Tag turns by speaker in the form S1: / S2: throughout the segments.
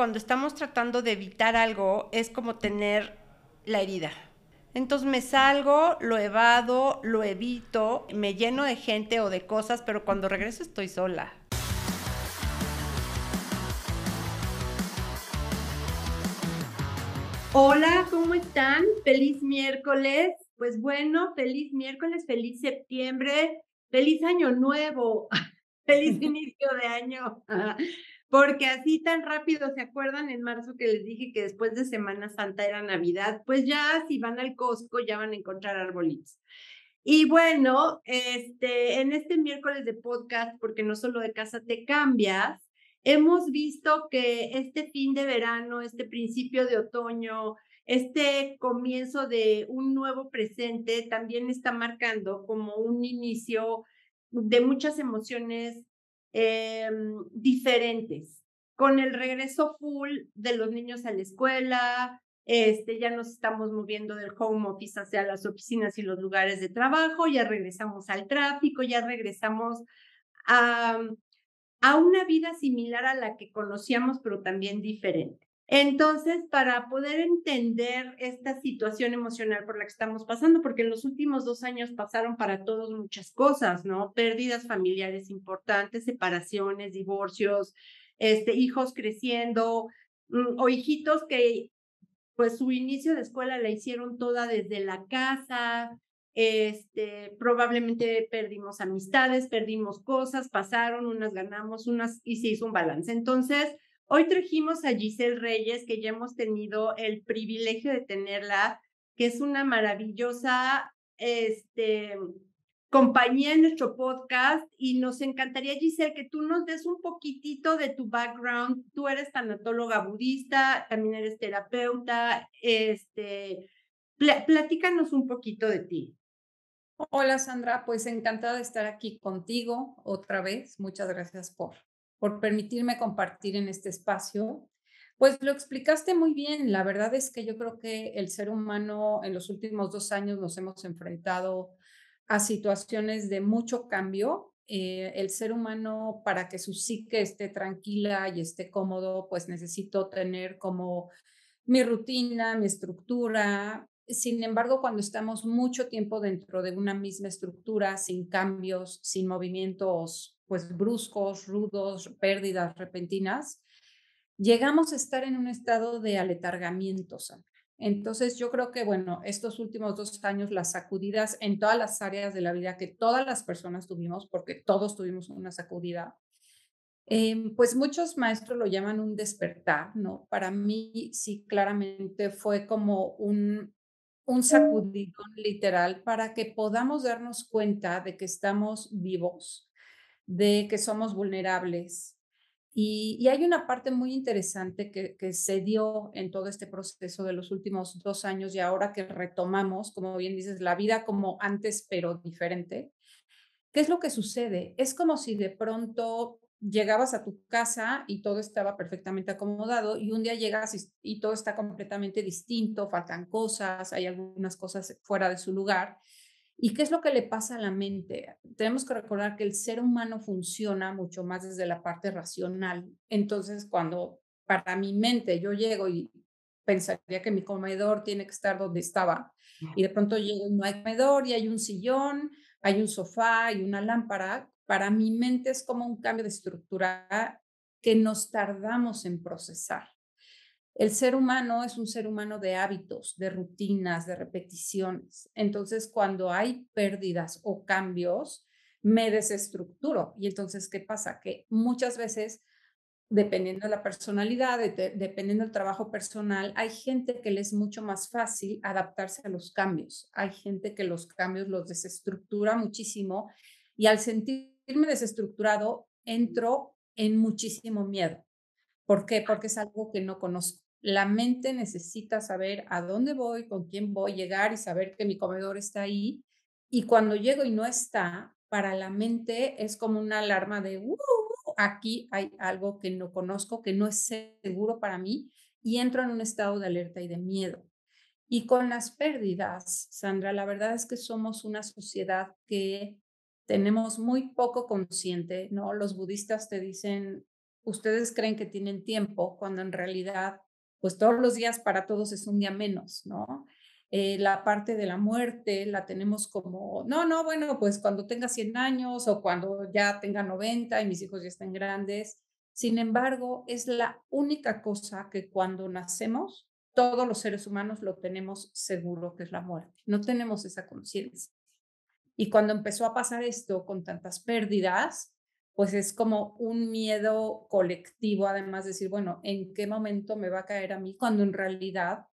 S1: cuando estamos tratando de evitar algo es como tener la herida. Entonces me salgo, lo evado, lo evito, me lleno de gente o de cosas, pero cuando regreso estoy sola. Hola, ¿cómo están? Feliz miércoles. Pues bueno, feliz miércoles, feliz septiembre, feliz año nuevo, feliz inicio de año. Porque así tan rápido, ¿se acuerdan en marzo que les dije que después de Semana Santa era Navidad? Pues ya si van al Costco ya van a encontrar arbolitos. Y bueno, este, en este miércoles de podcast, porque no solo de casa te cambias, hemos visto que este fin de verano, este principio de otoño, este comienzo de un nuevo presente también está marcando como un inicio de muchas emociones Em, diferentes. Con el regreso full de los niños a la escuela, este, ya nos estamos moviendo del home office hacia las oficinas y los lugares de trabajo, ya regresamos al tráfico, ya regresamos a, a una vida similar a la que conocíamos, pero también diferente. Entonces, para poder entender esta situación emocional por la que estamos pasando, porque en los últimos dos años pasaron para todos muchas cosas, ¿no? Pérdidas familiares importantes, separaciones, divorcios, este, hijos creciendo, mm, o hijitos que pues su inicio de escuela la hicieron toda desde la casa, este, probablemente perdimos amistades, perdimos cosas, pasaron, unas ganamos, unas y se hizo un balance. Entonces, Hoy trajimos a Giselle Reyes, que ya hemos tenido el privilegio de tenerla, que es una maravillosa este, compañía en nuestro podcast y nos encantaría, Giselle, que tú nos des un poquitito de tu background. Tú eres tanatóloga budista, también eres terapeuta. Este, platícanos un poquito de ti.
S2: Hola Sandra, pues encantada de estar aquí contigo otra vez. Muchas gracias por por permitirme compartir en este espacio. Pues lo explicaste muy bien. La verdad es que yo creo que el ser humano en los últimos dos años nos hemos enfrentado a situaciones de mucho cambio. Eh, el ser humano, para que su psique esté tranquila y esté cómodo, pues necesito tener como mi rutina, mi estructura. Sin embargo, cuando estamos mucho tiempo dentro de una misma estructura, sin cambios, sin movimientos pues bruscos, rudos, pérdidas repentinas, llegamos a estar en un estado de aletargamiento. Entonces yo creo que, bueno, estos últimos dos años, las sacudidas en todas las áreas de la vida que todas las personas tuvimos, porque todos tuvimos una sacudida, em, pues muchos maestros lo llaman un despertar, ¿no? Para mí sí, claramente fue como un, un sacudidón literal para que podamos darnos cuenta de que estamos vivos, de que somos vulnerables. Y, hay una parte muy interesante que, se dio en todo este proceso de los últimos dos años y ahora que retomamos, como bien dices, la vida como antes, pero diferente. ¿Qué es lo que sucede? Es como si de pronto llegabas a tu casa y todo estaba perfectamente acomodado y un día llegas y todo está completamente distinto, faltan cosas, hay algunas cosas fuera de su lugar ¿Y qué es lo que le pasa a la mente? Tenemos que recordar que el ser humano funciona mucho más desde la parte racional. Entonces, cuando para mi mente yo llego y pensaría que mi comedor tiene que estar donde estaba, y de pronto llego y no hay comedor y hay un sillón, hay un sofá y una lámpara, para mi mente es como un cambio de estructura que nos tardamos en procesar. El ser humano es un ser humano de hábitos, de rutinas, de repeticiones. Entonces, cuando hay pérdidas o cambios, me desestructuro. Y entonces, ¿qué pasa? Que muchas veces, dependiendo de la personalidad, dependiendo del trabajo personal, hay gente que le es mucho más fácil adaptarse a los cambios. Hay gente que los cambios los desestructura muchísimo y al sentirme desestructurado, entro en muchísimo miedo. ¿Por qué? Porque es algo que no conozco. La mente necesita saber a dónde voy, con quién voy, llegar y saber que mi comedor está ahí. Y cuando llego y no está, para la mente es como una alarma de, uh, aquí hay algo que no conozco, que no es seguro para mí, y entro en un estado de alerta y de miedo. Y con las pérdidas, Sandra, la verdad es que somos una sociedad que tenemos muy poco consciente, ¿no? Los budistas te dicen ustedes creen que tienen tiempo cuando en realidad, pues todos los días para todos es un día menos, ¿no? Eh, la parte de la muerte la tenemos como, no, no, bueno, pues cuando tenga 100 años o cuando ya tenga 90 y mis hijos ya estén grandes. Sin embargo, es la única cosa que cuando nacemos, todos los seres humanos lo tenemos seguro que es la muerte. No tenemos esa conciencia. Y cuando empezó a pasar esto con tantas pérdidas, pues es como un miedo colectivo, además de decir, bueno, ¿en qué momento me va a caer a mí? Cuando en realidad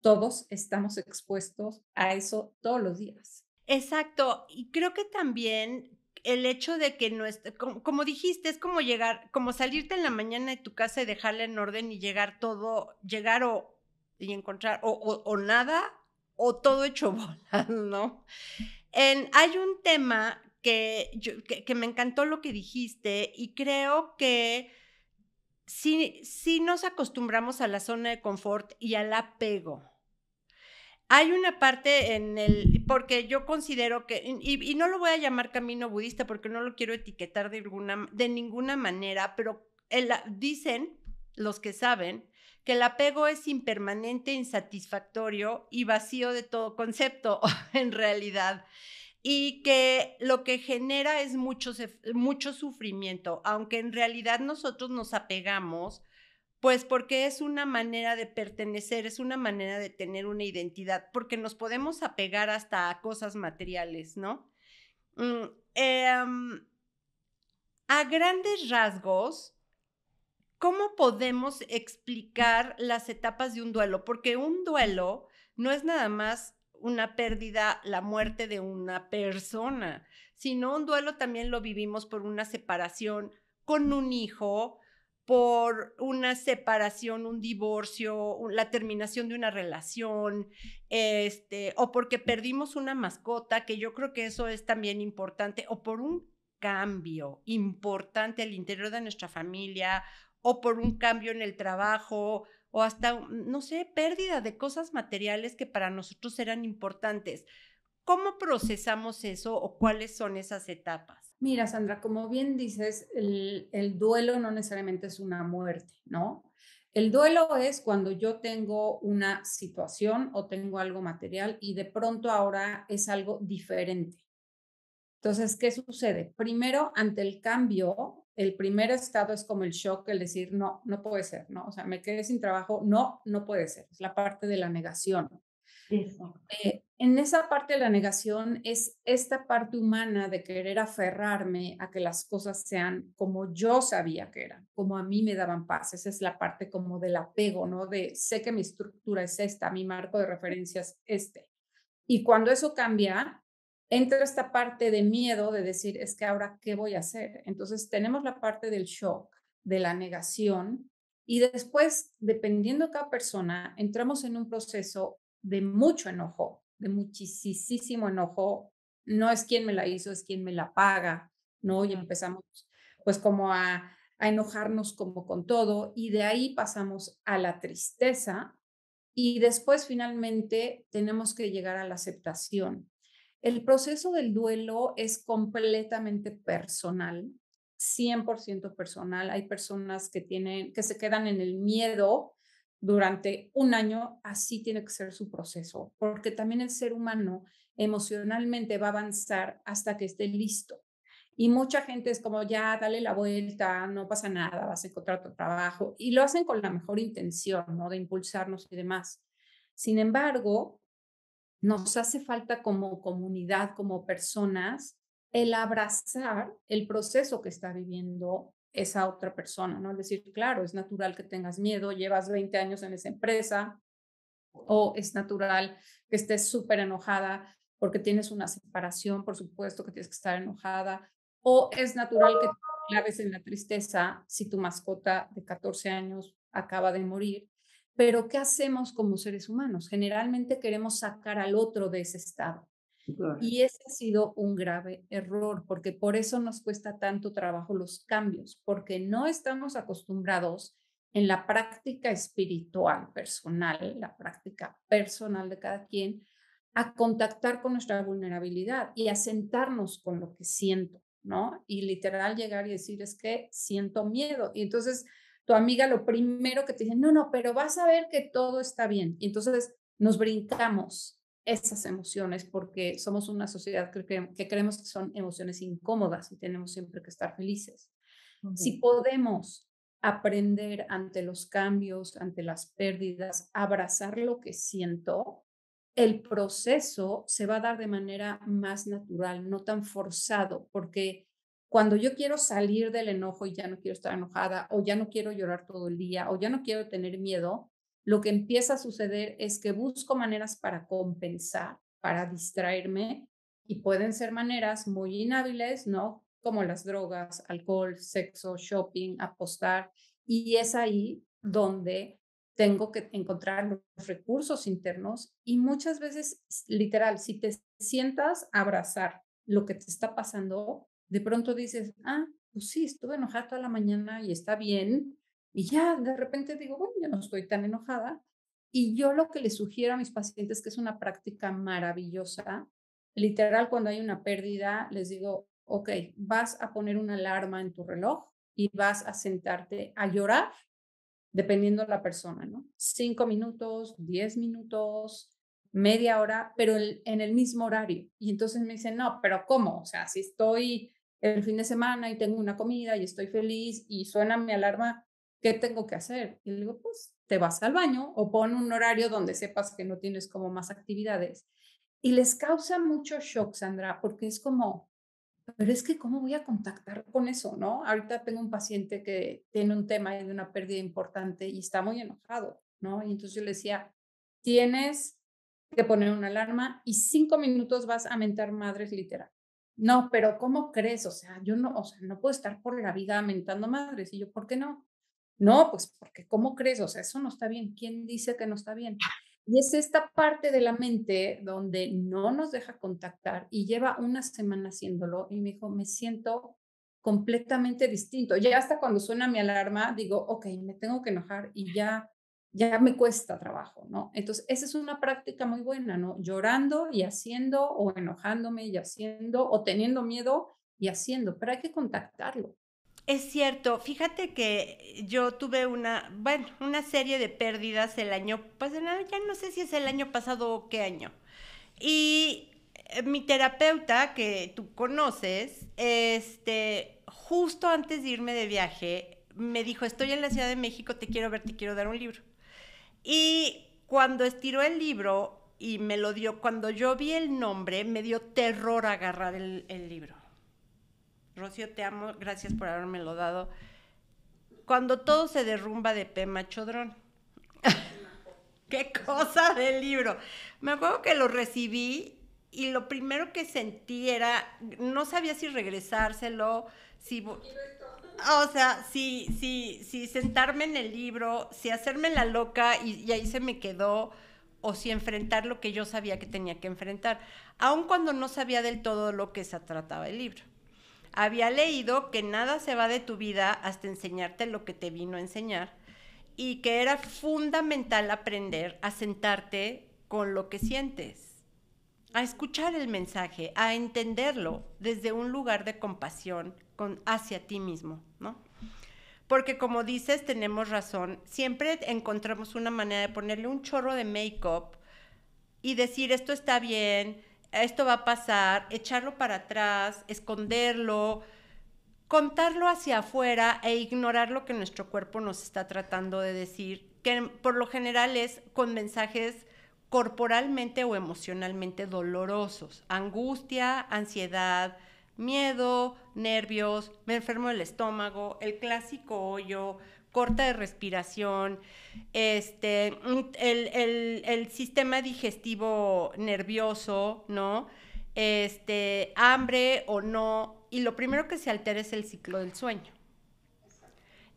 S2: todos estamos expuestos a eso todos los días.
S1: Exacto, y creo que también el hecho de que no como, como, dijiste, es como llegar, como salirte en la mañana de tu casa y dejarla en orden y llegar todo, llegar o y encontrar o, o, nada o todo hecho bolas, ¿no? En, hay un tema que, me encantó lo que dijiste y creo que si, si nos acostumbramos a la zona de confort y al apego. Hay una parte en el, porque yo considero que, y, y, no lo voy a llamar camino budista porque no lo quiero etiquetar de, alguna, de ninguna manera, pero el, dicen los que saben que el apego es impermanente, insatisfactorio y vacío de todo concepto, en realidad y que lo que genera es mucho, mucho sufrimiento, aunque en realidad nosotros nos apegamos, pues porque es una manera de pertenecer, es una manera de tener una identidad, porque nos podemos apegar hasta a cosas materiales, ¿no? Mm, em, a grandes rasgos, ¿cómo podemos explicar las etapas de un duelo? Porque un duelo no es nada más una pérdida, la muerte de una persona, sino un duelo también lo vivimos por una separación con un hijo, por una separación, un divorcio, la terminación de una relación, este, o porque perdimos una mascota, que yo creo que eso es también importante, o por un cambio importante al interior de nuestra familia, o por un cambio en el trabajo, o hasta, no sé, pérdida de cosas materiales que para nosotros eran importantes. ¿Cómo procesamos eso o cuáles son esas etapas?
S2: Mira, Sandra, como bien dices, el, el duelo no necesariamente es una muerte, ¿no? El duelo es cuando yo tengo una situación o tengo algo material y de pronto ahora es algo diferente. Entonces, ¿qué sucede? Primero, ante el cambio, el primer estado es como el shock, el decir, no, no puede ser, ¿no? O sea, me quedé sin trabajo, no, no puede ser. Es la parte de la negación. Eh, en esa parte de la negación es esta parte humana de querer aferrarme a que las cosas sean como yo sabía que eran, como a mí me daban paz. Esa es la parte como del apego, ¿no? De sé que mi estructura es esta, mi marco de referencia es este. Y cuando eso cambia, entra esta parte de miedo de decir, es que ahora, ¿qué voy a hacer? Entonces tenemos la parte del shock, de la negación, y después, dependiendo de cada persona, entramos en un proceso de mucho enojo, de muchísimo enojo. No es quien me la hizo, es quien me la paga, ¿no? Y empezamos pues como a, a enojarnos como con todo, y de ahí pasamos a la tristeza, y después finalmente tenemos que llegar a la aceptación. El proceso del duelo es completamente personal, 100% personal. Hay personas que tienen que se quedan en el miedo durante un año, así tiene que ser su proceso, porque también el ser humano emocionalmente va a avanzar hasta que esté listo. Y mucha gente es como, ya, dale la vuelta, no pasa nada, vas a encontrar otro trabajo. Y lo hacen con la mejor intención, ¿no? De impulsarnos y demás. Sin embargo, nos hace falta como comunidad, como personas, el abrazar el proceso que está viviendo esa otra persona, ¿no? Es decir, claro, es natural que tengas miedo, llevas 20 años en esa empresa, o es natural que estés súper enojada porque tienes una separación, por supuesto que tienes que estar enojada, o es natural que te claves en la tristeza si tu mascota de 14 años acaba de morir, pero ¿qué hacemos como seres humanos? Generalmente queremos sacar al otro de ese estado. Y ese ha sido un grave error, porque por eso nos cuesta tanto trabajo los cambios, porque no estamos acostumbrados en la práctica espiritual personal, la práctica personal de cada quien, a contactar con nuestra vulnerabilidad y a sentarnos con lo que siento. ¿no? Y literal llegar y decir, es que siento miedo. Y entonces tu amiga lo primero que te dice, no, no, pero vas a ver que todo está bien. Y entonces nos brincamos esas emociones porque somos una sociedad que, que creemos que son emociones incómodas y tenemos siempre que estar felices. Si podemos aprender ante los cambios, ante las pérdidas, abrazar lo que siento, el proceso se va a dar de manera más natural, no tan forzado, porque cuando yo quiero salir del enojo y ya no quiero estar enojada, o ya no quiero llorar todo el día, o ya no quiero tener miedo, lo que empieza a suceder es que busco maneras para compensar, para distraerme, y pueden ser maneras muy inhábiles, ¿no? Como las drogas, alcohol, sexo, shopping, apostar, y es ahí donde tengo que encontrar los recursos internos y muchas veces, literal, si te sientas abrazar lo que te está pasando, de pronto dices, ah, pues sí, estuve enojada toda la mañana y está bien. Y ya de repente digo, bueno, ya no estoy tan enojada. Y yo lo que les sugiero a mis pacientes, que es una práctica maravillosa, literal, cuando hay una pérdida, les digo, ok, vas a poner una alarma en tu reloj y vas a sentarte a llorar dependiendo de la persona, ¿no? Cinco minutos, diez minutos, media hora, pero en el mismo horario. Y entonces me dicen, no, pero ¿cómo? O sea, si estoy el fin de semana y tengo una comida y estoy feliz y suena mi alarma, ¿qué tengo que hacer? Y le digo, pues te vas al baño o pon un horario donde sepas que no tienes como más actividades. Y les causa mucho shock, Sandra, porque es como, pero es que ¿cómo voy a contactar con eso, no? Ahorita tengo un paciente que tiene un tema de una pérdida importante y está muy enojado, ¿no? Y entonces yo le decía, tienes que poner una alarma y cinco minutos vas a mentar madres literal. No, pero ¿cómo crees? O sea, yo no, o sea, no puedo estar por la vida mentando madres. Y yo, ¿por qué no? No, pues porque ¿cómo crees? O sea, eso no está bien. ¿Quién dice que no está bien? Y es esta parte de la mente donde no nos deja contactar y lleva una semana haciéndolo y me dijo, me siento completamente distinto. Ya hasta cuando suena mi alarma, digo, ok, me tengo que enojar y ya, ya me cuesta trabajo, ¿no? Entonces, esa es una práctica muy buena, ¿no? Llorando y haciendo o enojándome y haciendo o teniendo miedo y haciendo, pero hay que contactarlo.
S1: Es cierto, fíjate que yo tuve una, bueno, una serie de pérdidas el año, pues ya no sé si es el año pasado o qué año. Y eh, mi terapeuta, que tú conoces, este, justo antes de irme de viaje, me dijo, estoy en la Ciudad de México, te quiero ver, te quiero dar un libro. Y cuando estiró el libro y me lo dio, cuando yo vi el nombre, me dio terror agarrar el, libro Rocío, te amo, gracias por lo dado. Cuando todo se derrumba de Pema Chodrón. Qué cosa del libro. Me acuerdo que lo recibí y lo primero que sentí era, no sabía si regresárselo, si... O sea, si, si, si sentarme en el libro, si hacerme la loca y, y ahí se me quedó, o si enfrentar lo que yo sabía que tenía que enfrentar, aun cuando no sabía del todo lo que se trataba el libro. Había leído que nada se va de tu vida hasta enseñarte lo que te vino a enseñar y que era fundamental aprender a sentarte con lo que sientes, a escuchar el mensaje, a entenderlo desde un lugar de compasión hacia ti mismo, ¿no? Porque como dices, tenemos razón, siempre encontramos una manera de ponerle un chorro de make-up y decir esto está bien, esto va a pasar, echarlo para atrás, esconderlo, contarlo hacia afuera e ignorar lo que nuestro cuerpo nos está tratando de decir, que por lo general es con mensajes corporalmente o emocionalmente dolorosos, angustia, ansiedad, miedo, nervios, me enfermo del estómago, el clásico hoyo, corta de respiración, este, el, sistema digestivo nervioso, ¿no? Este, hambre o no, y lo primero que se altera es el ciclo del sueño.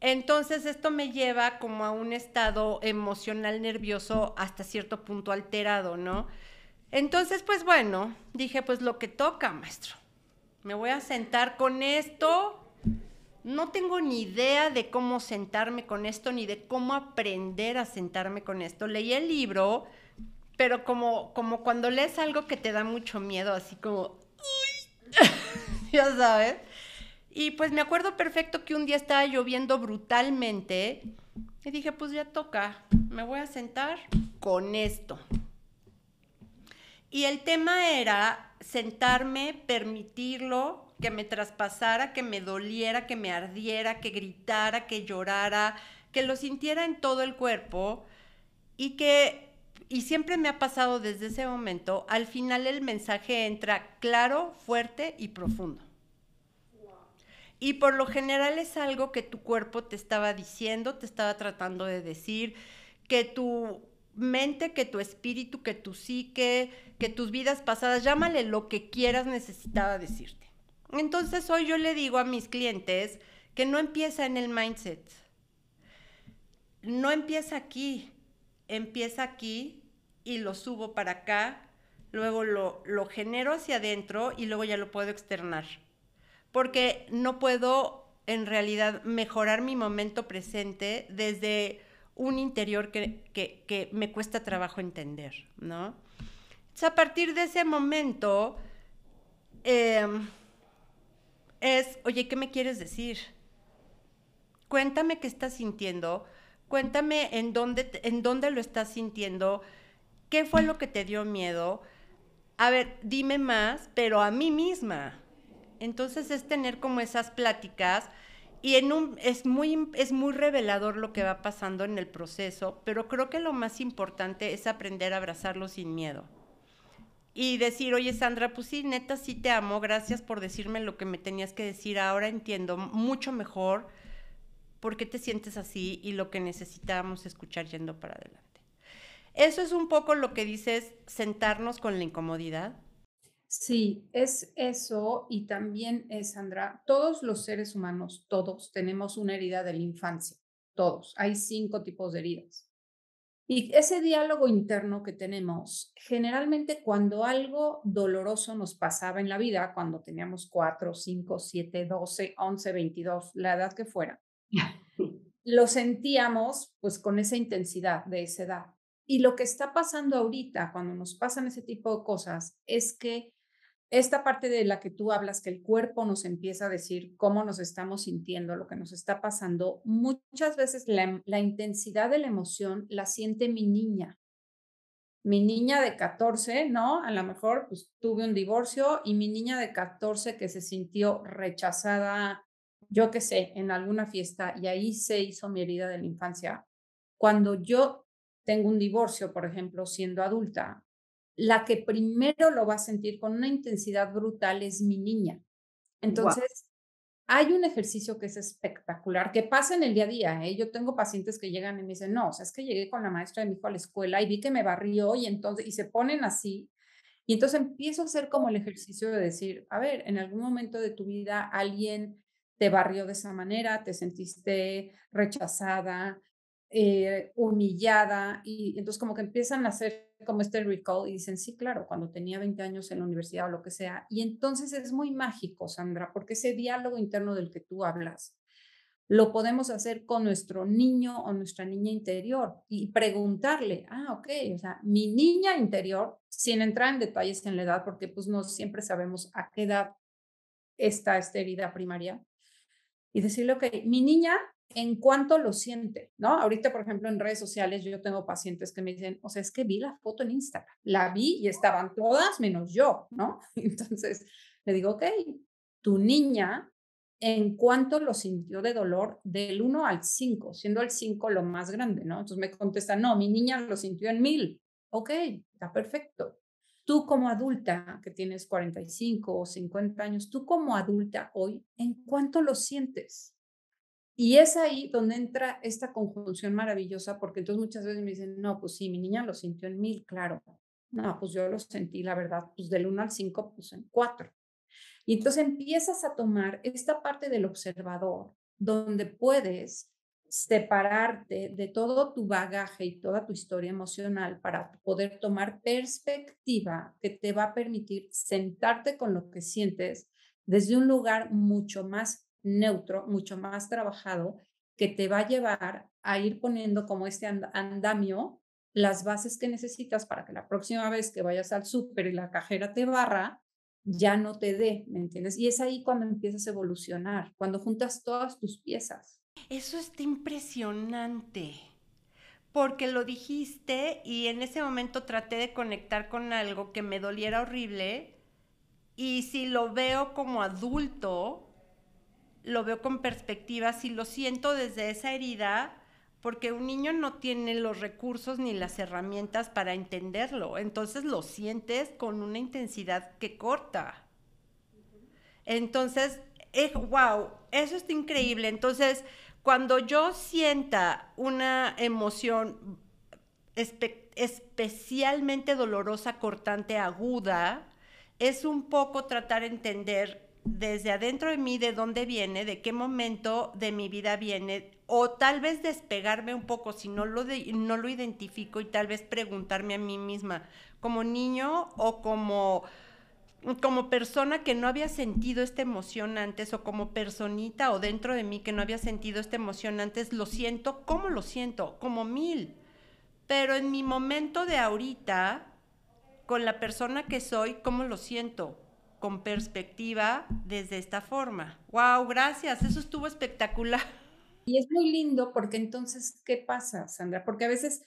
S1: Entonces esto me lleva como a un estado emocional nervioso hasta cierto punto alterado, ¿no? Entonces, pues bueno, dije, pues lo que toca, maestro. Me voy a sentar con esto, no tengo ni idea de cómo sentarme con esto, ni de cómo aprender a sentarme con esto. Leí el libro, pero como, como cuando lees algo que te da mucho miedo, así como, ya sabes. Y pues me acuerdo perfecto que un día estaba lloviendo brutalmente y dije, pues ya toca, me voy a sentar con esto. Y el tema era sentarme, permitirlo, que me traspasara, que me doliera, que me ardiera, que gritara, que llorara, que lo sintiera en todo el cuerpo y que, y siempre me ha pasado desde ese momento, al final el mensaje entra claro, fuerte y profundo. Y por lo general es algo que tu cuerpo te estaba diciendo, te estaba tratando de decir, que tu mente, que tu espíritu, que tu psique, que tus vidas pasadas, llámale lo que quieras, necesitaba decirte. Entonces hoy yo le digo a mis clientes que no empieza en el mindset. No empieza aquí, empieza aquí y lo subo para acá, luego lo, lo genero hacia adentro y luego ya lo puedo externar porque no puedo en realidad mejorar mi momento presente desde un interior que, me cuesta trabajo entender, ¿no? a partir de ese momento em, es, oye, ¿qué me quieres decir? Cuéntame qué estás sintiendo, cuéntame en dónde, en dónde lo estás sintiendo, qué fue lo que te dio miedo. A ver, dime más, pero a mí misma, entonces es tener como esas pláticas y es, muy, es muy revelador lo que va pasando en el proceso, pero creo que lo más importante es aprender a abrazarlo sin miedo. Y decir, oye Sandra, pues sí, neta, sí te amo, gracias por decirme lo que me tenías que decir, ahora entiendo mucho mejor por qué te sientes así y lo que necesitábamos escuchar yendo para adelante. Eso es un poco lo que dices, sentarnos con la incomodidad
S2: Sí, es eso y también es, Sandra, todos los seres humanos, todos tenemos una herida de la infancia, todos. Hay cinco tipos de heridas. Y ese diálogo interno que tenemos, generalmente cuando algo doloroso nos pasaba en la vida, cuando teníamos cuatro, cinco, siete, doce, once, veintidós, la edad que fuera, lo sentíamos pues con esa intensidad de esa edad. Y lo que está pasando ahorita cuando nos pasan ese tipo de cosas es que esta parte de la que tú hablas, que el cuerpo nos empieza a decir cómo nos estamos sintiendo, lo que nos está pasando, muchas veces la, intensidad de la emoción la siente mi niña. Mi niña de 14, ¿no? A lo mejor pues tuve un divorcio y mi niña de 14 que se sintió rechazada, yo qué sé, en alguna fiesta y ahí se hizo mi herida de la infancia. Cuando yo tengo un divorcio, por ejemplo, siendo adulta, la que primero lo va a sentir con una intensidad brutal es mi niña. Entonces, hay un ejercicio que es espectacular, que pasa en el día a día. ¿eh? Yo tengo pacientes que llegan y me dicen, no, o sea, es que llegué con la maestra de mi hijo a la escuela y vi que me barrió y entonces, y se ponen así. Y entonces empiezo a hacer como el ejercicio de decir, a ver, en algún momento de tu vida alguien te barrió de esa manera, te sentiste rechazada, eh, humillada, y entonces como que empiezan a hacer como este recall y dicen, sí, claro, cuando tenía 20 años en la universidad o lo que sea. Y entonces es muy mágico, Sandra, porque ese diálogo interno del que tú hablas, lo podemos hacer con nuestro niño o nuestra niña interior y preguntarle, ah, ok, o sea, mi niña interior, sin entrar en detalles en la edad, porque pues no siempre sabemos a qué edad está esta herida primaria, y decirle, ok, mi niña en cuanto lo siente, ¿no? Ahorita, por ejemplo, en redes sociales yo tengo pacientes que me dicen, o sea, es que vi la foto en Instagram, la vi y estaban todas menos yo, ¿no? Entonces le digo, ok, tu niña, en cuanto lo sintió de dolor, del 1 al 5, siendo el 5 lo más grande, ¿no? Entonces me contesta, no, mi niña lo sintió en 1000. Ok, está perfecto. Tú como adulta, que tienes 45 o 50 años, tú como adulta hoy, ¿en cuánto lo sientes? Y es ahí donde entra esta conjunción maravillosa, porque entonces muchas veces me dicen, no, pues sí, mi niña lo sintió en mil, claro. No, pues yo lo sentí, la verdad, pues del 1 al 5, pues en 4. Y entonces empiezas a tomar esta parte del observador, donde puedes separarte de todo tu bagaje y toda tu historia emocional para poder tomar perspectiva que te va a permitir sentarte con lo que sientes desde un lugar mucho más neutro, mucho más trabajado, que te va a llevar a ir poniendo como este andamio las bases que necesitas para que la próxima vez que vayas al súper y la cajera te barra, ya no te dé, ¿me entiendes? Y es ahí cuando empiezas a evolucionar, cuando juntas todas tus piezas.
S1: Eso está impresionante, porque lo dijiste y en ese momento traté de conectar con algo que me doliera horrible y si lo veo como adulto, lo veo con perspectiva, si lo siento desde esa herida, porque un niño no tiene los recursos ni las herramientas para entenderlo, entonces lo sientes con una intensidad que corta. Entonces, wow, eso está increíble. Entonces, cuando yo sienta una emoción especialmente dolorosa, cortante, aguda, es un poco tratar de entender desde adentro de mí de dónde viene, de qué momento de mi vida viene, o tal vez despegarme un poco si no lo, no lo identifico y tal vez preguntarme a mí misma, como niño o como, como persona que no había sentido esta emoción antes, o como personita o dentro de mí que no había sentido esta emoción antes, lo siento, ¿cómo lo siento? Como mil. Pero en mi momento de ahorita, con la persona que soy, ¿cómo lo siento? Con perspectiva desde esta forma. ¡Wow! Gracias, eso estuvo espectacular.
S2: Y es muy lindo porque entonces, ¿qué pasa, Sandra? Porque a veces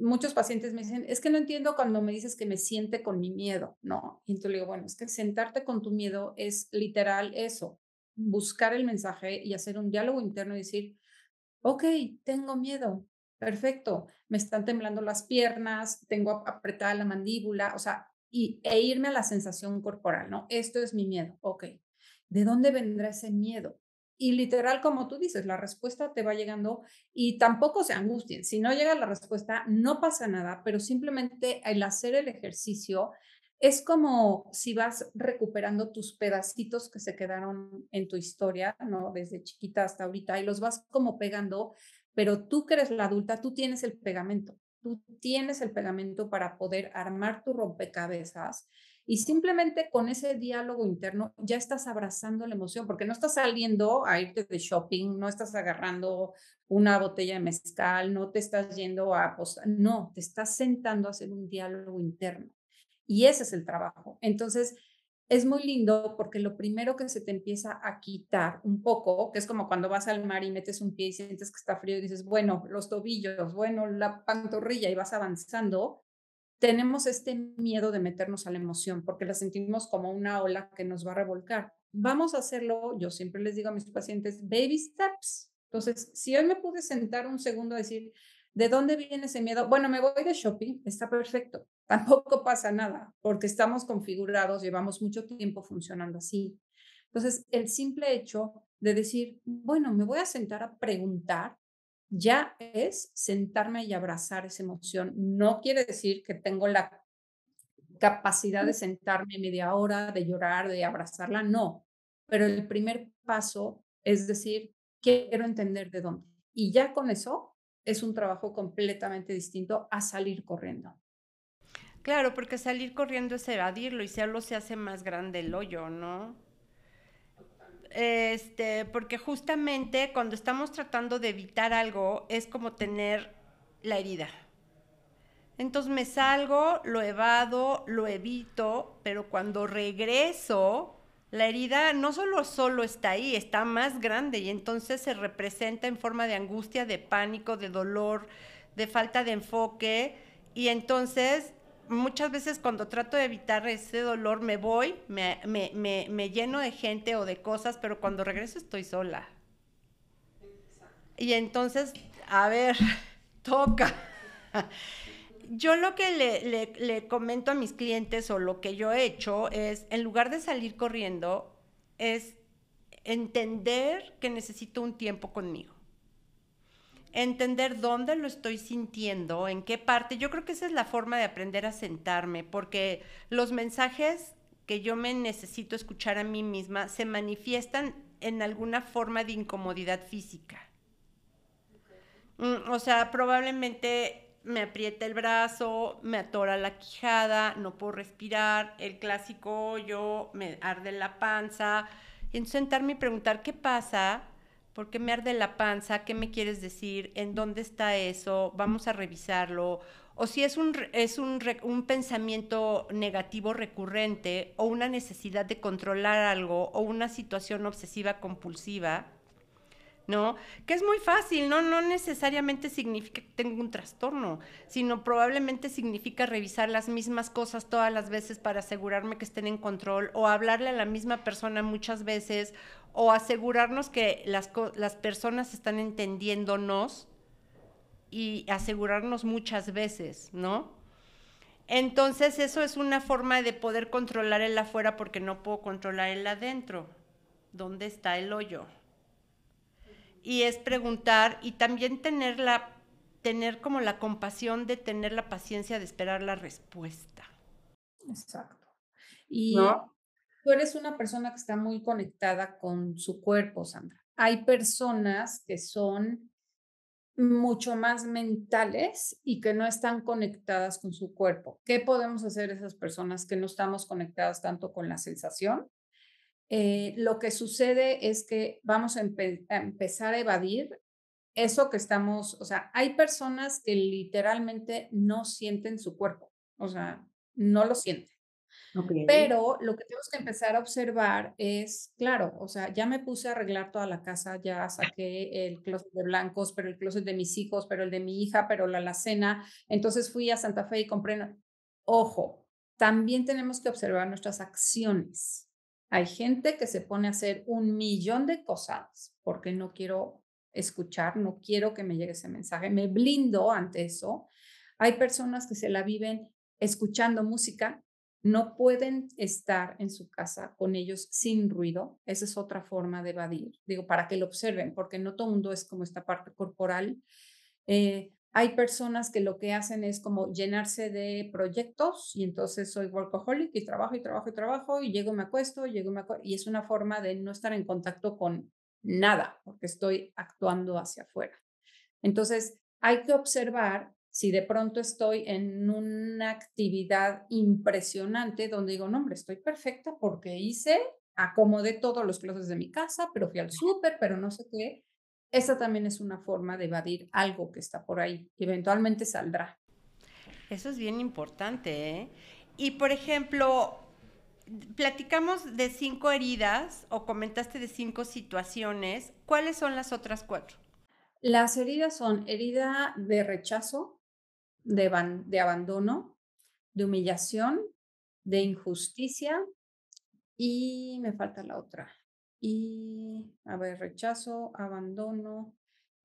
S2: muchos pacientes me dicen, es que no entiendo cuando me dices que me siente con mi miedo, ¿no? Y entonces le digo, bueno, es que sentarte con tu miedo es literal eso, buscar el mensaje y hacer un diálogo interno y decir, ok, tengo miedo, perfecto, me están temblando las piernas, tengo apretada la mandíbula, o sea, y, e irme a la sensación corporal, ¿no? Esto es mi miedo, ok. ¿De dónde vendrá ese miedo? Y literal, como tú dices, la respuesta te va llegando y tampoco se angustien. Si no llega la respuesta, no pasa nada, pero simplemente el hacer el ejercicio es como si vas recuperando tus pedacitos que se quedaron en tu historia, ¿no? Desde chiquita hasta ahorita y los vas como pegando, pero tú que eres la adulta, tú tienes el pegamento tú tienes el pegamento para poder armar tu rompecabezas y simplemente con ese diálogo interno ya estás abrazando la emoción, porque no estás saliendo a irte de shopping, no estás agarrando una botella de mezcal, no te estás yendo a apostar, no, te estás sentando a hacer un diálogo interno. Y ese es el trabajo. Entonces, es muy lindo porque lo primero que se te empieza a quitar un poco, que es como cuando vas al mar y metes un pie y sientes que está frío y dices, bueno, los tobillos, bueno, la pantorrilla y vas avanzando, tenemos este miedo de meternos a la emoción porque la sentimos como una ola que nos va a revolcar. Vamos a hacerlo, yo siempre les digo a mis pacientes, baby steps. Entonces, si hoy me pude sentar un segundo a decir, ¿De dónde viene ese miedo? Bueno, me voy de shopping, está perfecto. Tampoco pasa nada, porque estamos configurados, llevamos mucho tiempo funcionando así. Entonces, el simple hecho de decir, bueno, me voy a sentar a preguntar, ya es sentarme y abrazar esa emoción. No quiere decir que tengo la capacidad de sentarme media hora, de llorar, de abrazarla, no. Pero el primer paso es decir, quiero entender de dónde. Y ya con eso es un trabajo completamente distinto a salir corriendo.
S1: Claro, porque salir corriendo es evadirlo y si algo se hace más grande el hoyo, ¿no? Este, porque justamente cuando estamos tratando de evitar algo es como tener la herida. Entonces me salgo, lo evado, lo evito, pero cuando regreso, la herida no solo, solo está ahí, está más grande y entonces se representa en forma de angustia, de pánico, de dolor, de falta de enfoque. Y entonces muchas veces cuando trato de evitar ese dolor me voy, me, me lleno de gente o de cosas, pero cuando regreso estoy sola. Y entonces, a ver, toca yo lo que le, comento a mis clientes o lo que yo he hecho es, en lugar de salir corriendo, es entender que necesito un tiempo conmigo. Entender dónde lo estoy sintiendo, en qué parte. Yo creo que esa es la forma de aprender a sentarme, porque los mensajes que yo me necesito escuchar a mí misma se manifiestan en alguna forma de incomodidad física. Mm, o sea, probablemente me aprieta el brazo, me atora la quijada, no puedo respirar, el clásico yo me arde la panza. Y entonces sentarme y preguntar qué pasa, ¿Por qué me arde la panza? ¿Qué me quieres decir? ¿En dónde está eso? Vamos a revisarlo. O si es un, es un, un pensamiento negativo recurrente o una necesidad de controlar algo o una situación obsesiva compulsiva, ¿no? Que es muy fácil, ¿no? No necesariamente significa que tengo un trastorno, sino probablemente significa revisar las mismas cosas todas las veces para asegurarme que estén en control o hablarle a la misma persona muchas veces o asegurarnos que las, las personas están entendiéndonos y asegurarnos muchas veces, ¿no? Entonces eso es una forma de poder controlar el afuera porque no puedo controlar el adentro. ¿Dónde está el hoyo? Y es preguntar y también tener la tener como la compasión de tener la paciencia de esperar la respuesta.
S2: Exacto. Y tú eres una persona que está muy conectada con su cuerpo, Sandra. Hay personas que son mucho más mentales y que no están conectadas con su cuerpo. ¿Qué podemos hacer esas personas que no estamos conectadas tanto con la sensación eh, lo que sucede es que vamos a, empezar a evadir eso que estamos, o sea, hay personas que literalmente no sienten su cuerpo, o sea, no lo sienten. Pero lo que tenemos que empezar a observar es, claro, o sea, ya me puse a arreglar toda la casa, ya saqué el closet de blancos, pero el closet de mis hijos, pero el de mi hija, pero la alacena. Entonces fui a Santa Fe y compré. Ojo, también tenemos que observar nuestras acciones. Hay gente que se pone a hacer un millón de cosas porque no quiero escuchar, no quiero que me llegue ese mensaje, me blindo ante eso. Hay personas que se la viven escuchando música, no pueden estar en su casa con ellos sin ruido. Esa es otra forma de evadir, digo, para que lo observen, porque no todo mundo es como esta parte corporal. Eh, hay personas que lo que hacen es como llenarse de proyectos y entonces soy workaholic y trabajo y trabajo y trabajo y llego, me acuesto, llego, me acuesto y es una forma de no estar en contacto con nada porque estoy actuando hacia afuera. Entonces, hay que observar si de pronto estoy en una actividad impresionante donde digo, no, hombre, estoy perfecta porque hice, acomodé todos los closets de mi casa, pero fui al súper, pero no sé qué. Esa también es una forma de evadir algo que está por ahí. Eventualmente saldrá.
S1: Eso es bien importante. ¿eh? Y por ejemplo, platicamos de cinco heridas o comentaste de cinco situaciones. ¿Cuáles son las otras cuatro?
S2: Las heridas son herida de rechazo, de, de abandono, de humillación, de injusticia y me falta la otra y, a ver, rechazo, abandono,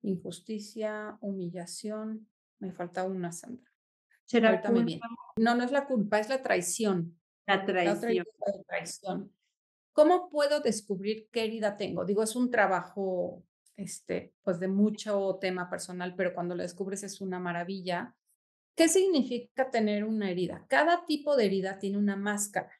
S2: injusticia, humillación. Me falta una, Sandra. ¿Será No, no es la culpa, es la traición.
S1: La traición.
S2: La traición. ¿Cómo puedo descubrir qué herida tengo? Digo, es un trabajo, este, pues de mucho tema personal, pero cuando lo descubres es una maravilla. ¿Qué significa tener una herida? Cada tipo de herida tiene una máscara.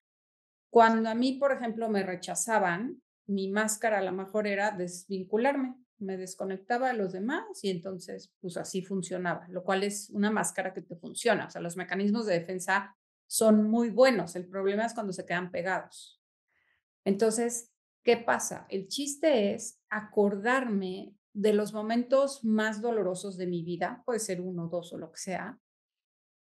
S2: Cuando a mí, por ejemplo, me rechazaban, mi máscara a lo mejor era desvincularme, me desconectaba a los demás y entonces pues así funcionaba, lo cual es una máscara que te funciona, o sea, los mecanismos de defensa son muy buenos, el problema es cuando se quedan pegados. Entonces, ¿qué pasa? El chiste es acordarme de los momentos más dolorosos de mi vida, puede ser uno, dos o lo que sea.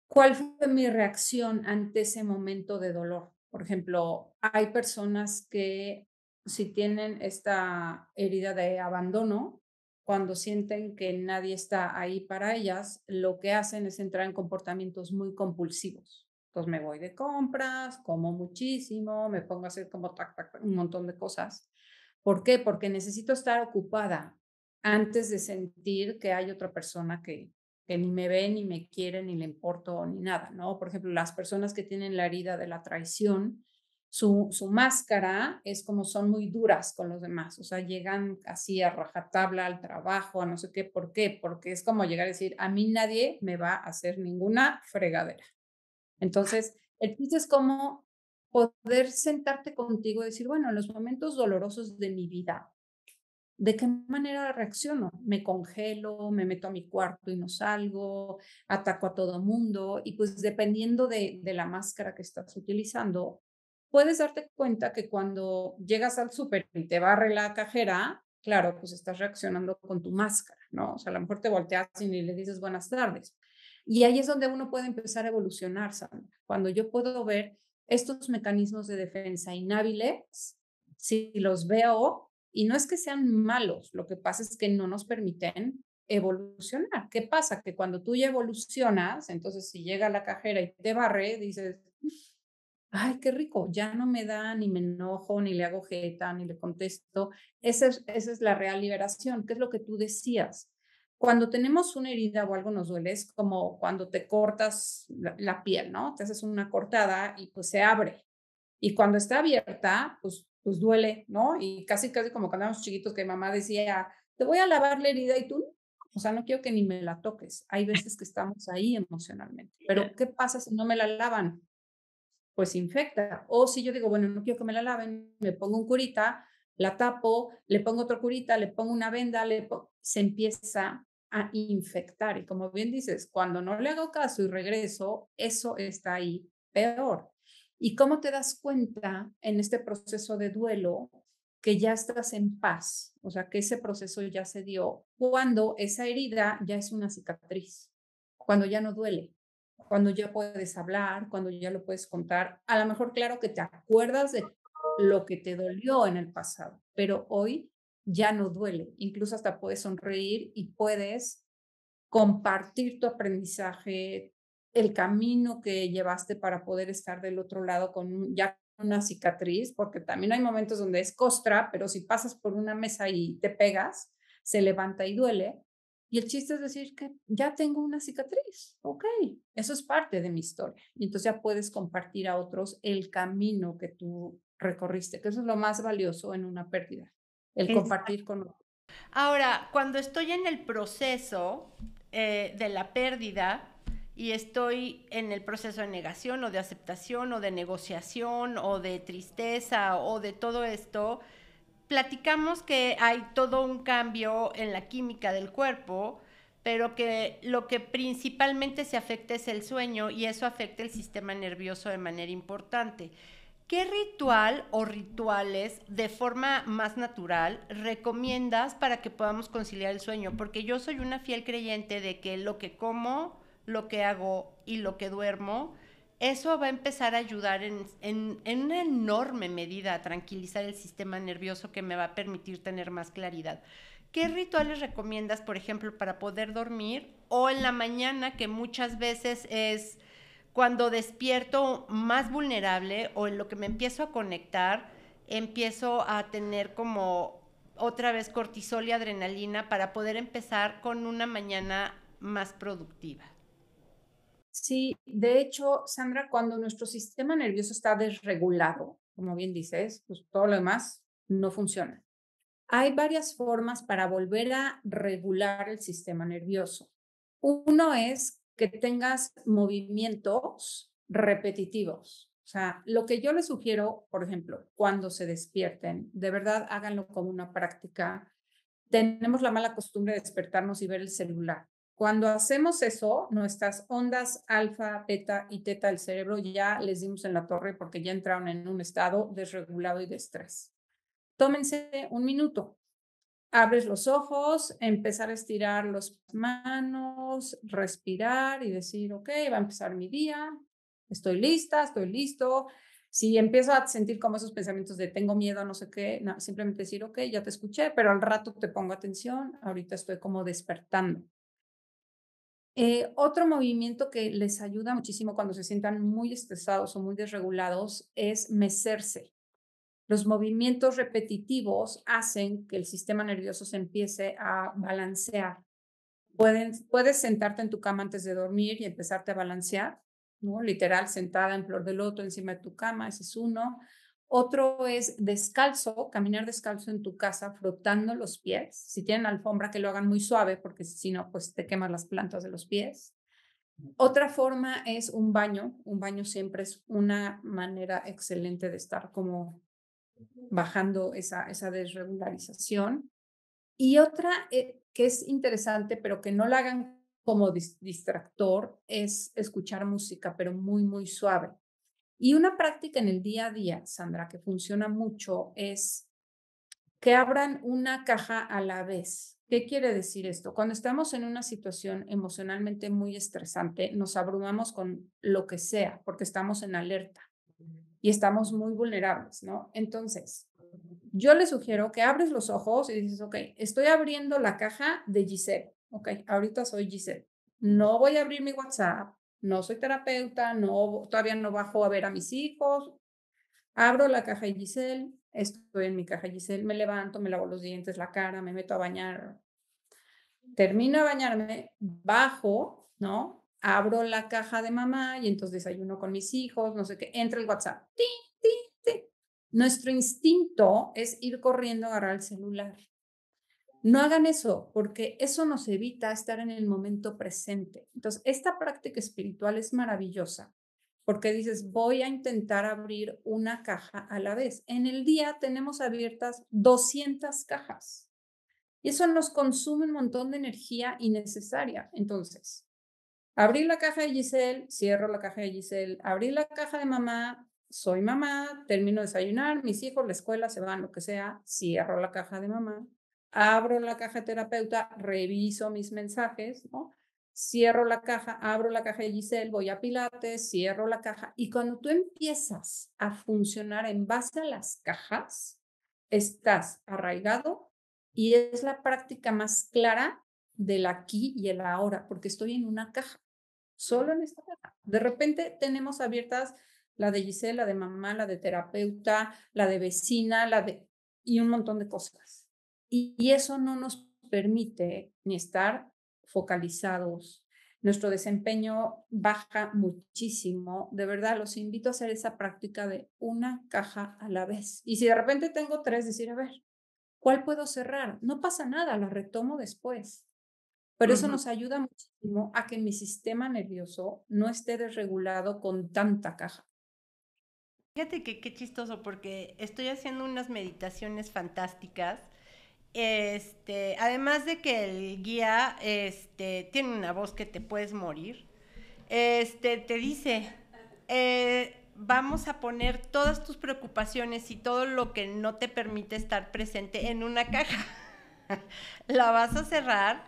S2: ¿Cuál fue mi reacción ante ese momento de dolor? Por ejemplo, hay personas que si tienen esta herida de abandono, cuando sienten que nadie está ahí para ellas, lo que hacen es entrar en comportamientos muy compulsivos. Entonces me voy de compras, como muchísimo, me pongo a hacer como un montón de cosas. ¿Por qué? Porque necesito estar ocupada antes de sentir que hay otra persona que, que ni me ve, ni me quiere, ni le importo, ni nada, ¿no? Por ejemplo, las personas que tienen la herida de la traición, su, su, máscara es como son muy duras con los demás, o sea, llegan así a rajatabla al trabajo, a no sé qué, ¿por qué? Porque es como llegar a decir, a mí nadie me va a hacer ninguna fregadera. Entonces, el chiste es como poder sentarte contigo y decir, bueno, en los momentos dolorosos de mi vida, ¿de qué manera reacciono? Me congelo, me meto a mi cuarto y no salgo, ataco a todo mundo y pues dependiendo de, de la máscara que estás utilizando, puedes darte cuenta que cuando llegas al súper y te barre la cajera, claro, pues estás reaccionando con tu máscara, ¿no? O sea, a lo mejor te volteas y le dices buenas tardes. Y ahí es donde uno puede empezar a evolucionar, Sandra. Cuando yo puedo ver estos mecanismos de defensa inhábiles, si los veo, y no es que sean malos, lo que pasa es que no nos permiten evolucionar. ¿Qué pasa? Que cuando tú ya evolucionas, entonces si llega la cajera y te barre, dices, ay, qué rico, ya no me da, ni me enojo, ni le hago jeta, ni le contesto. Esa es, esa es la real liberación, que es lo que tú decías. Cuando tenemos una herida o algo nos duele, es como cuando te cortas la, la piel, ¿no? Te haces una cortada y pues se abre. Y cuando está abierta, pues, pues duele, ¿no? Y casi, casi como cuando éramos chiquitos que mamá decía, te voy a lavar la herida y tú, o sea, no quiero que ni me la toques. Hay veces que estamos ahí emocionalmente. Pero ¿qué pasa si no me la lavan? Pues infecta. O si yo digo, bueno, no quiero que me la laven, me pongo un curita, la tapo, le pongo otro curita, le pongo una venda, le se empieza a infectar. Y como bien dices, cuando no le hago caso y regreso, eso está ahí peor. ¿Y cómo te das cuenta en este proceso de duelo que ya estás en paz, o sea, que ese proceso ya se dio cuando esa herida ya es una cicatriz, cuando ya no duele, cuando ya puedes hablar, cuando ya lo puedes contar. A lo mejor, claro que te acuerdas de lo que te dolió en el pasado, pero hoy ya no duele. Incluso hasta puedes sonreír y puedes compartir tu aprendizaje, el camino que llevaste para poder estar del otro lado con ya una cicatriz, porque también hay momentos donde es costra, pero si pasas por una mesa y te pegas, se levanta y duele. Y el chiste es decir que ya tengo una cicatriz, ok, eso es parte de mi historia. Y entonces ya puedes compartir a otros el camino que tú recorriste, que eso es lo más valioso en una pérdida, el compartir con otros.
S1: Ahora, cuando estoy en el proceso eh, de la pérdida, y estoy en el proceso de negación o de aceptación o de negociación o de tristeza o de todo esto, platicamos que hay todo un cambio en la química del cuerpo, pero que lo que principalmente se afecta es el sueño y eso afecta el sistema nervioso de manera importante. ¿Qué ritual o rituales de forma más natural recomiendas para que podamos conciliar el sueño? Porque yo soy una fiel creyente de que lo que como lo que hago y lo que duermo, eso va a empezar a ayudar en, una enorme medida a tranquilizar el sistema nervioso que me va a permitir tener más claridad. ¿Qué rituales recomiendas, por ejemplo, para poder dormir o en la mañana, que muchas veces es cuando despierto más vulnerable o en lo que me empiezo a conectar, empiezo a tener como otra vez cortisol y adrenalina para poder empezar con una mañana más productiva?
S2: Sí, de hecho, Sandra, cuando nuestro sistema nervioso está desregulado, como bien dices, pues todo lo demás no funciona. Hay varias formas para volver a regular el sistema nervioso. Uno es que tengas movimientos repetitivos. O sea, lo que yo les sugiero, por ejemplo, cuando se despierten, de verdad háganlo como una práctica. Tenemos la mala costumbre de despertarnos y ver el celular. Cuando hacemos eso, nuestras ondas alfa, beta y teta del cerebro ya les dimos en la torre porque ya entraron en un estado desregulado y de estrés. Tómense un minuto. Abres los ojos, empezar a estirar las manos, respirar y decir, ok, va a empezar mi día, estoy lista, estoy listo. Si empiezo a sentir como esos pensamientos de tengo miedo, no sé qué, simplemente decir, ok, ya te escuché, pero al rato te pongo atención, ahorita estoy como despertando. Eh, otro movimiento que les ayuda muchísimo cuando se sientan muy estresados o muy desregulados es mecerse. Los movimientos repetitivos hacen que el sistema nervioso se empiece a balancear. Pueden, puedes sentarte en tu cama antes de dormir y empezarte a balancear, ¿no? Literal, sentada en flor de loto encima de tu cama, ese es uno. Otro es descalzo, caminar descalzo en tu casa, frotando los pies. Si tienen alfombra, que lo hagan muy suave, porque si no, pues te quemas las plantas de los pies. Otra forma es un baño. Un baño siempre es una manera excelente de estar como bajando esa, esa desregularización. Y otra eh, que es interesante, pero que no la hagan como distractor, es escuchar música, pero muy, muy suave. Y una práctica en el día a día, Sandra, que funciona mucho es que abran una caja a la vez. ¿Qué quiere decir esto? Cuando estamos en una situación emocionalmente muy estresante, nos abrumamos con lo que sea porque estamos en alerta y estamos muy vulnerables, ¿no? Entonces, yo le sugiero que abres los ojos y dices, ok, estoy abriendo la caja de Giselle, ok, ahorita soy Giselle. No voy a abrir mi WhatsApp, no soy terapeuta, no, todavía no bajo a ver a mis hijos. Abro la caja de Giselle, estoy en mi caja de Giselle, me levanto, me lavo los dientes, la cara, me meto a bañar. Termino de bañarme, bajo, ¿no? Abro la caja de mamá y entonces desayuno con mis hijos, no sé qué, entra el WhatsApp. Nuestro instinto es ir corriendo a agarrar el celular. No hagan eso porque eso nos evita estar en el momento presente. Entonces, esta práctica espiritual es maravillosa porque dices, voy a intentar abrir una caja a la vez. En el día tenemos abiertas 200 cajas y eso nos consume un montón de energía innecesaria. Entonces, abrí la caja de Giselle, cierro la caja de Giselle, abrí la caja de mamá, soy mamá, termino de desayunar, mis hijos, la escuela, se van, lo que sea, cierro la caja de mamá, abro la caja terapeuta, reviso mis mensajes. Cierro la caja, abro la caja de Giselle, voy a Pilates, cierro la caja. Y cuando tú empiezas a funcionar en base a las cajas, estás arraigado y es la práctica más clara del aquí y el ahora, porque estoy en una caja, solo en esta caja. De repente tenemos abiertas la de Giselle, la de mamá, la de terapeuta, la de vecina, la de... y un montón de cosas. Y, eso no nos permite ni estar focalizados. Nuestro desempeño baja muchísimo. De verdad, los invito a hacer esa práctica de una caja a la vez. Y si de repente tengo tres, decir, a ver, ¿cuál puedo cerrar? No pasa nada, la retomo después. Pero eso nos ayuda muchísimo a que mi sistema nervioso no esté desregulado con tanta caja.
S1: Fíjate que qué chistoso, porque estoy haciendo unas meditaciones fantásticas este, además de que el guía este, tiene una voz que te puedes morir, este, te dice, eh, vamos a poner todas tus preocupaciones y todo lo que no te permite estar presente en una caja. La vas a cerrar,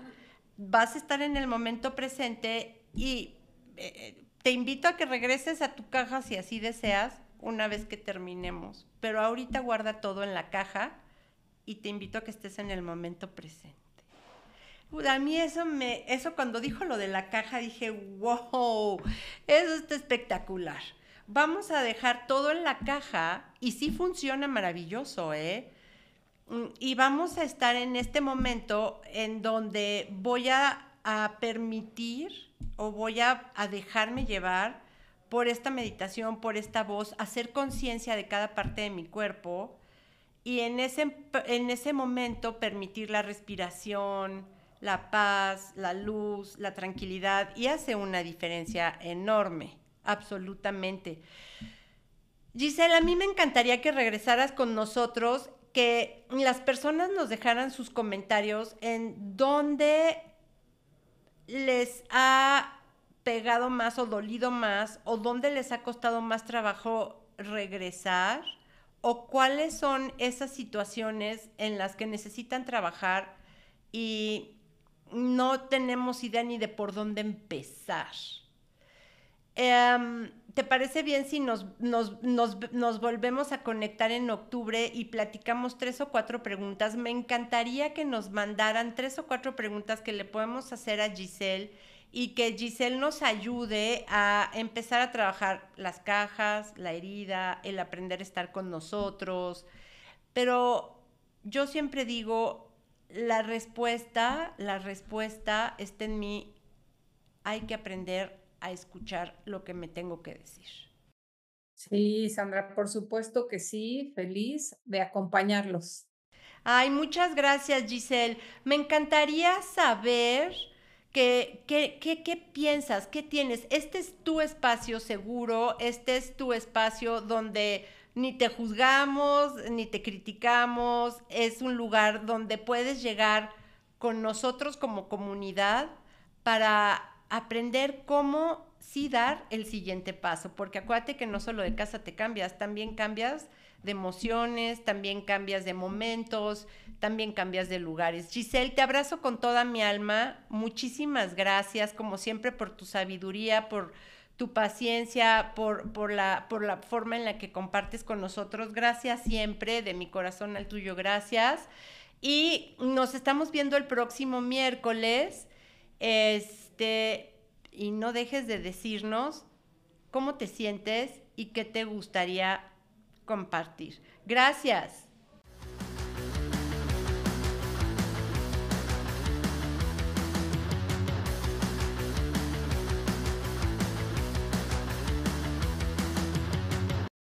S1: vas a estar en el momento presente y eh, te invito a que regreses a tu caja si así deseas una vez que terminemos. Pero ahorita guarda todo en la caja y te invito a que estés en el momento presente. A mí eso me, eso cuando dijo lo de la caja dije, wow, eso está espectacular. Vamos a dejar todo en la caja y sí funciona maravilloso, ¿eh? Mm, y vamos a estar en este momento en donde voy a, permitir o voy a, a dejarme llevar por esta meditación, por esta voz, hacer conciencia de cada parte de mi cuerpo, y en ese, en ese momento permitir la respiración, la paz, la luz, la tranquilidad y hace una diferencia enorme, absolutamente. Gisela, a mí me encantaría que regresaras con nosotros, que las personas nos dejaran sus comentarios en dónde les ha pegado más o dolido más o dónde les ha costado más trabajo regresar o cuáles son esas situaciones en las que necesitan trabajar y no tenemos idea ni de por dónde empezar. Em, ¿Te parece bien si nos, nos, volvemos a conectar en octubre y platicamos tres o cuatro preguntas? Me encantaría que nos mandaran tres o cuatro preguntas que le podemos hacer a Giselle y que Giselle nos ayude a empezar a trabajar las cajas, la herida, el aprender a estar con nosotros. Pero yo siempre digo, la respuesta, la respuesta está en mí. Hay que aprender a escuchar lo que me tengo que decir.
S2: Sí, Sandra, por supuesto que sí, feliz de acompañarlos.
S1: Ay, muchas gracias, Giselle. Me encantaría saber ¿Qué, qué, qué, piensas? ¿Qué tienes? Este es tu espacio seguro, este es tu espacio donde ni te juzgamos, ni te criticamos, es un lugar donde puedes llegar con nosotros como comunidad para aprender cómo sí dar el siguiente paso, porque acuérdate que no solo de casa te cambias, también cambias de emociones, también cambias de momentos, también cambias de lugares. Giselle, te abrazo con toda mi alma, muchísimas gracias, como siempre, por tu sabiduría, por tu paciencia, por, por, la, por la forma en la que compartes con nosotros. Gracias siempre, de mi corazón al tuyo, gracias. Y nos estamos viendo el próximo miércoles. Este, y no dejes de decirnos cómo te sientes y qué te gustaría compartir. Gracias.